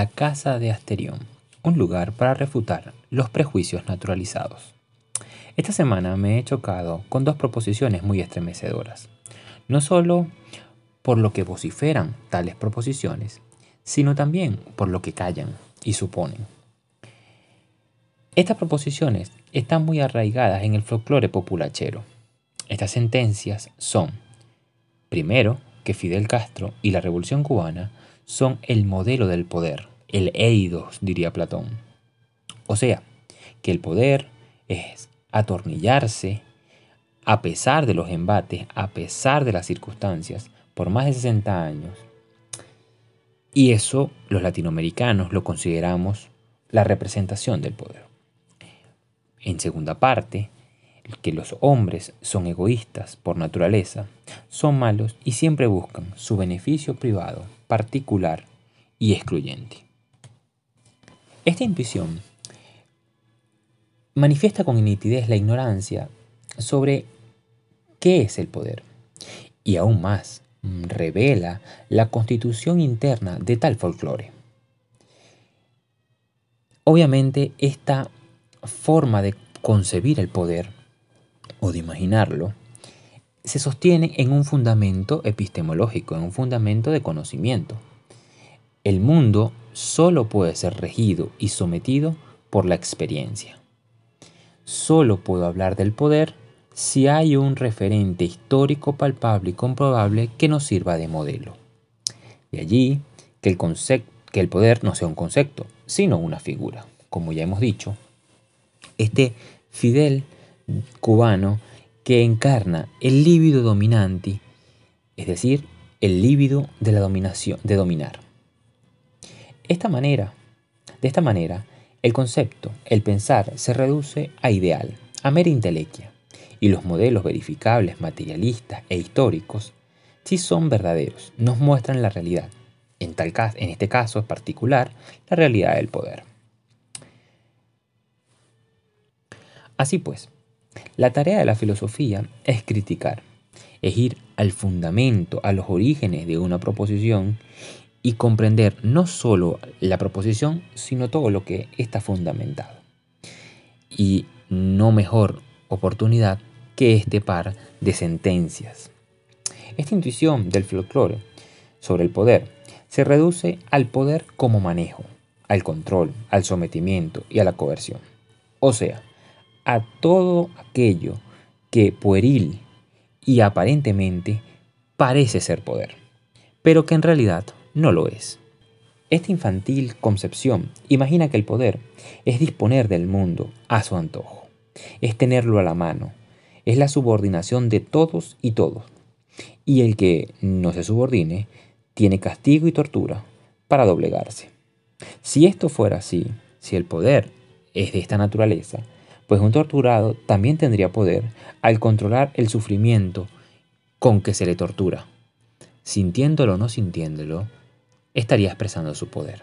la casa de Asterión, un lugar para refutar los prejuicios naturalizados. Esta semana me he chocado con dos proposiciones muy estremecedoras, no solo por lo que vociferan tales proposiciones, sino también por lo que callan y suponen. Estas proposiciones están muy arraigadas en el folclore populachero. Estas sentencias son, primero, que Fidel Castro y la Revolución cubana son el modelo del poder, el eidos, diría Platón. O sea, que el poder es atornillarse a pesar de los embates, a pesar de las circunstancias, por más de 60 años. Y eso los latinoamericanos lo consideramos la representación del poder. En segunda parte, que los hombres son egoístas por naturaleza, son malos y siempre buscan su beneficio privado, particular y excluyente. Esta intuición manifiesta con nitidez la ignorancia sobre qué es el poder y aún más revela la constitución interna de tal folclore. Obviamente esta forma de concebir el poder o de imaginarlo se sostiene en un fundamento epistemológico, en un fundamento de conocimiento. El mundo solo puede ser regido y sometido por la experiencia. Solo puedo hablar del poder si hay un referente histórico palpable y comprobable que nos sirva de modelo. De allí que el, poder no sea un concepto, sino una figura. Como ya hemos dicho, este Fidel cubano que encarna el líbido dominante, es decir, el líbido de la dominación, de dominar. Esta manera, de esta manera, el concepto, el pensar, se reduce a ideal, a mera intelequia, y los modelos verificables, materialistas e históricos, si son verdaderos, nos muestran la realidad, en, tal caso, en este caso en particular, la realidad del poder. Así pues, la tarea de la filosofía es criticar, es ir al fundamento, a los orígenes de una proposición y comprender no solo la proposición, sino todo lo que está fundamentado. Y no mejor oportunidad que este par de sentencias. Esta intuición del folclore sobre el poder se reduce al poder como manejo, al control, al sometimiento y a la coerción. O sea, a todo aquello que pueril y aparentemente parece ser poder, pero que en realidad no lo es. Esta infantil concepción imagina que el poder es disponer del mundo a su antojo, es tenerlo a la mano, es la subordinación de todos y todos, y el que no se subordine tiene castigo y tortura para doblegarse. Si esto fuera así, si el poder es de esta naturaleza, pues un torturado también tendría poder al controlar el sufrimiento con que se le tortura. Sintiéndolo o no sintiéndolo, estaría expresando su poder.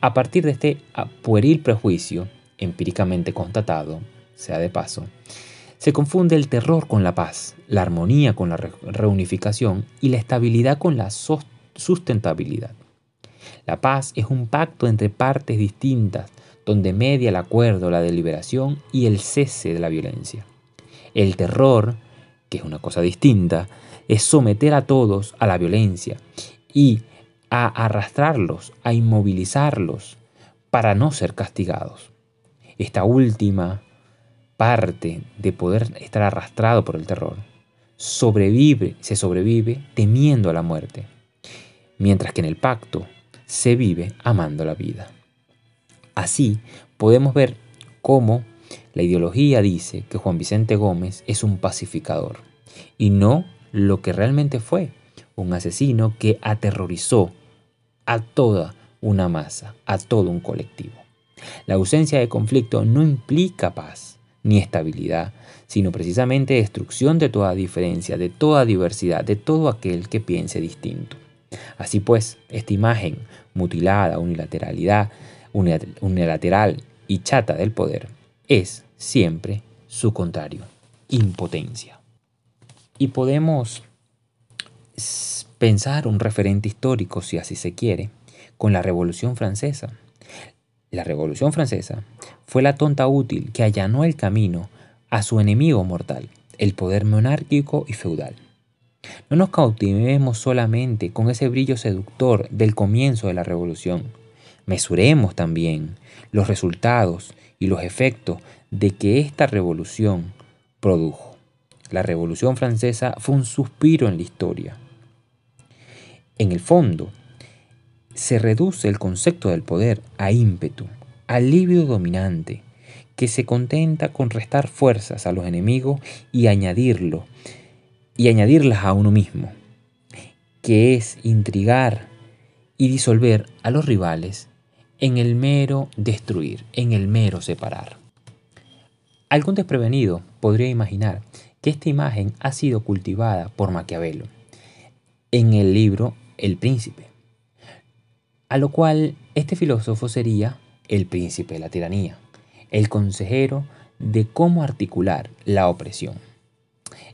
A partir de este pueril prejuicio, empíricamente constatado, sea de paso, se confunde el terror con la paz, la armonía con la reunificación y la estabilidad con la sustentabilidad. La paz es un pacto entre partes distintas donde media el acuerdo, la deliberación y el cese de la violencia. El terror, que es una cosa distinta, es someter a todos a la violencia y a arrastrarlos, a inmovilizarlos para no ser castigados. Esta última parte de poder estar arrastrado por el terror sobrevive, se sobrevive temiendo a la muerte, mientras que en el pacto se vive amando la vida. Así podemos ver cómo la ideología dice que Juan Vicente Gómez es un pacificador y no lo que realmente fue, un asesino que aterrorizó a toda una masa, a todo un colectivo. La ausencia de conflicto no implica paz ni estabilidad, sino precisamente destrucción de toda diferencia, de toda diversidad, de todo aquel que piense distinto. Así pues, esta imagen mutilada, unilateralidad, unilateral y chata del poder es siempre su contrario, impotencia. Y podemos pensar un referente histórico, si así se quiere, con la Revolución Francesa. La Revolución Francesa fue la tonta útil que allanó el camino a su enemigo mortal, el poder monárquico y feudal. No nos cautivemos solamente con ese brillo seductor del comienzo de la revolución. Mesuremos también los resultados y los efectos de que esta revolución produjo. La revolución francesa fue un suspiro en la historia. En el fondo, se reduce el concepto del poder a ímpetu, alivio dominante, que se contenta con restar fuerzas a los enemigos y añadirlo y añadirlas a uno mismo, que es intrigar y disolver a los rivales en el mero destruir, en el mero separar. Algún desprevenido podría imaginar que esta imagen ha sido cultivada por Maquiavelo en el libro El Príncipe, a lo cual este filósofo sería el príncipe de la tiranía, el consejero de cómo articular la opresión.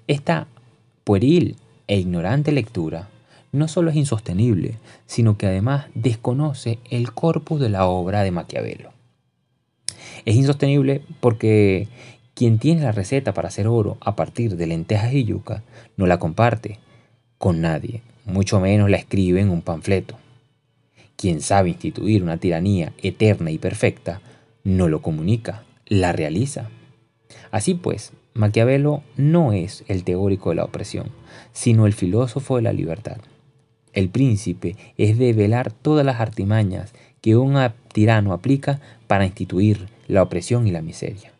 Esta pueril e ignorante lectura no solo es insostenible, sino que además desconoce el corpus de la obra de Maquiavelo. Es insostenible porque quien tiene la receta para hacer oro a partir de lentejas y yuca no la comparte con nadie, mucho menos la escribe en un panfleto. Quien sabe instituir una tiranía eterna y perfecta no lo comunica, la realiza. Así pues, Maquiavelo no es el teórico de la opresión, sino el filósofo de la libertad. El príncipe es de velar todas las artimañas que un tirano aplica para instituir la opresión y la miseria.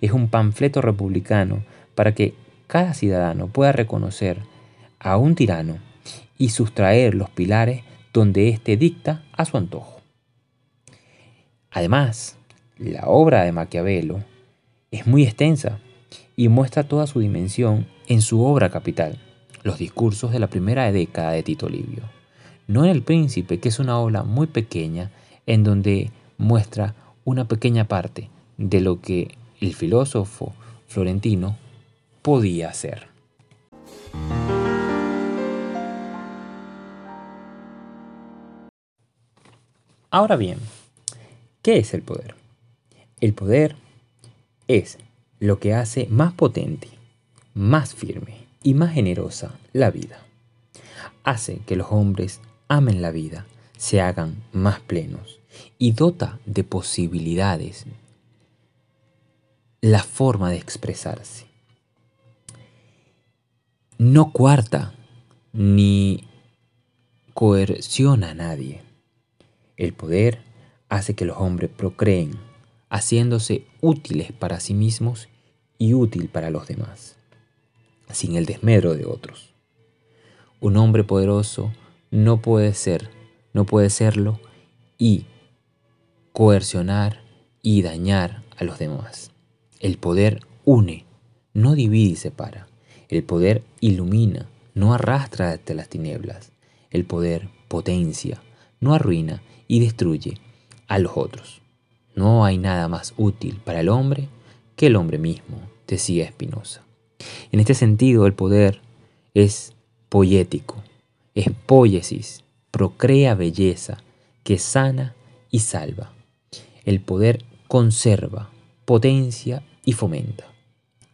Es un panfleto republicano para que cada ciudadano pueda reconocer a un tirano y sustraer los pilares donde éste dicta a su antojo. Además, la obra de Maquiavelo es muy extensa y muestra toda su dimensión en su obra capital, los discursos de la primera década de Tito Livio. No en El Príncipe, que es una obra muy pequeña en donde muestra una pequeña parte de lo que el filósofo florentino podía hacer. Ahora bien, ¿qué es el poder? El poder es lo que hace más potente, más firme y más generosa la vida. Hace que los hombres amen la vida, se hagan más plenos y dota de posibilidades la forma de expresarse. No cuarta ni coerciona a nadie. El poder hace que los hombres procreen, haciéndose útiles para sí mismos y útil para los demás, sin el desmedro de otros. Un hombre poderoso no puede ser, no puede serlo y coercionar y dañar a los demás. El poder une, no divide y separa. El poder ilumina, no arrastra hasta las tinieblas. El poder potencia, no arruina y destruye a los otros. No hay nada más útil para el hombre que el hombre mismo, decía Spinoza. En este sentido, el poder es poético, es poiesis, procrea belleza, que sana y salva. El poder conserva, potencia y fomenta.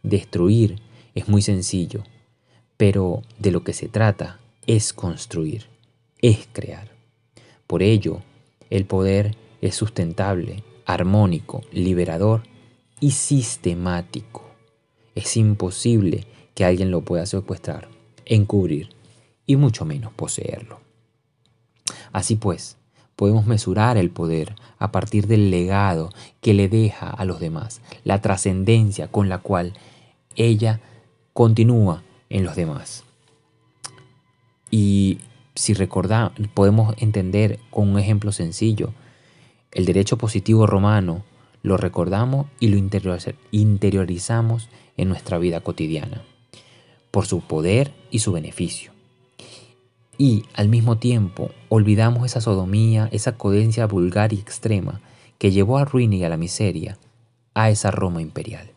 Destruir es muy sencillo, pero de lo que se trata es construir, es crear. Por ello, el poder es sustentable, armónico, liberador y sistemático. Es imposible que alguien lo pueda secuestrar, encubrir y mucho menos poseerlo. Así pues, podemos mesurar el poder a partir del legado que le deja a los demás, la trascendencia con la cual ella continúa en los demás. Y si recordamos, podemos entender con un ejemplo sencillo, el derecho positivo romano lo recordamos y lo interiorizamos en nuestra vida cotidiana, por su poder y su beneficio y al mismo tiempo olvidamos esa sodomía, esa codencia vulgar y extrema que llevó a ruina y a la miseria a esa Roma imperial.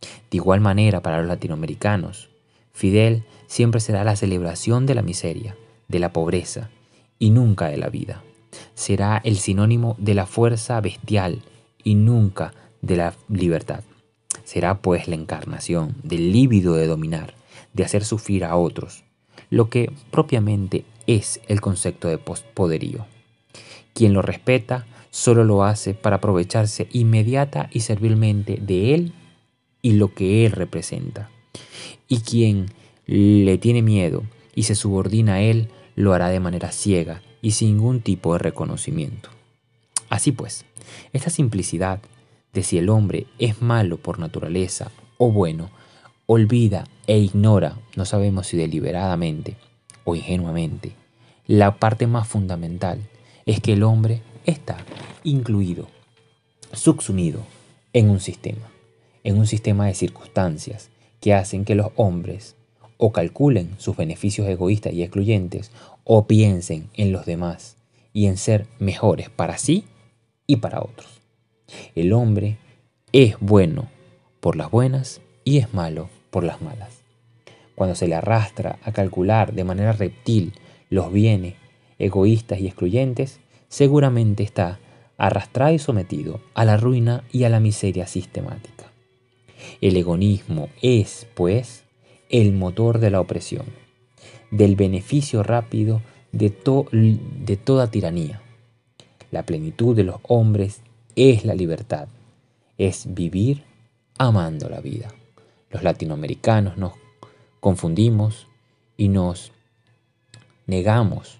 De igual manera para los latinoamericanos, Fidel siempre será la celebración de la miseria, de la pobreza y nunca de la vida. será el sinónimo de la fuerza bestial y nunca de la libertad. Será pues la encarnación del líbido de dominar, de hacer sufrir a otros, lo que propiamente es el concepto de poderío. Quien lo respeta solo lo hace para aprovecharse inmediata y servilmente de él y lo que él representa. Y quien le tiene miedo y se subordina a él, lo hará de manera ciega y sin ningún tipo de reconocimiento. Así pues, esta simplicidad de si el hombre es malo por naturaleza o bueno, olvida e ignora, no sabemos si deliberadamente o ingenuamente, la parte más fundamental es que el hombre está incluido, subsumido en un sistema, en un sistema de circunstancias que hacen que los hombres o calculen sus beneficios egoístas y excluyentes o piensen en los demás y en ser mejores para sí y para otros. El hombre es bueno por las buenas y es malo por las malas. Cuando se le arrastra a calcular de manera reptil los bienes egoístas y excluyentes, seguramente está arrastrado y sometido a la ruina y a la miseria sistemática. El egoísmo es, pues, el motor de la opresión, del beneficio rápido de, toda tiranía. La plenitud de los hombres es la libertad, es vivir amando la vida. Los latinoamericanos nos confundimos y nos negamos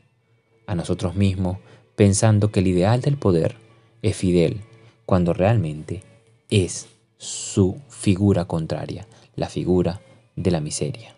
a nosotros mismos pensando que el ideal del poder es fidel, cuando realmente es su figura contraria, la figura de la miseria.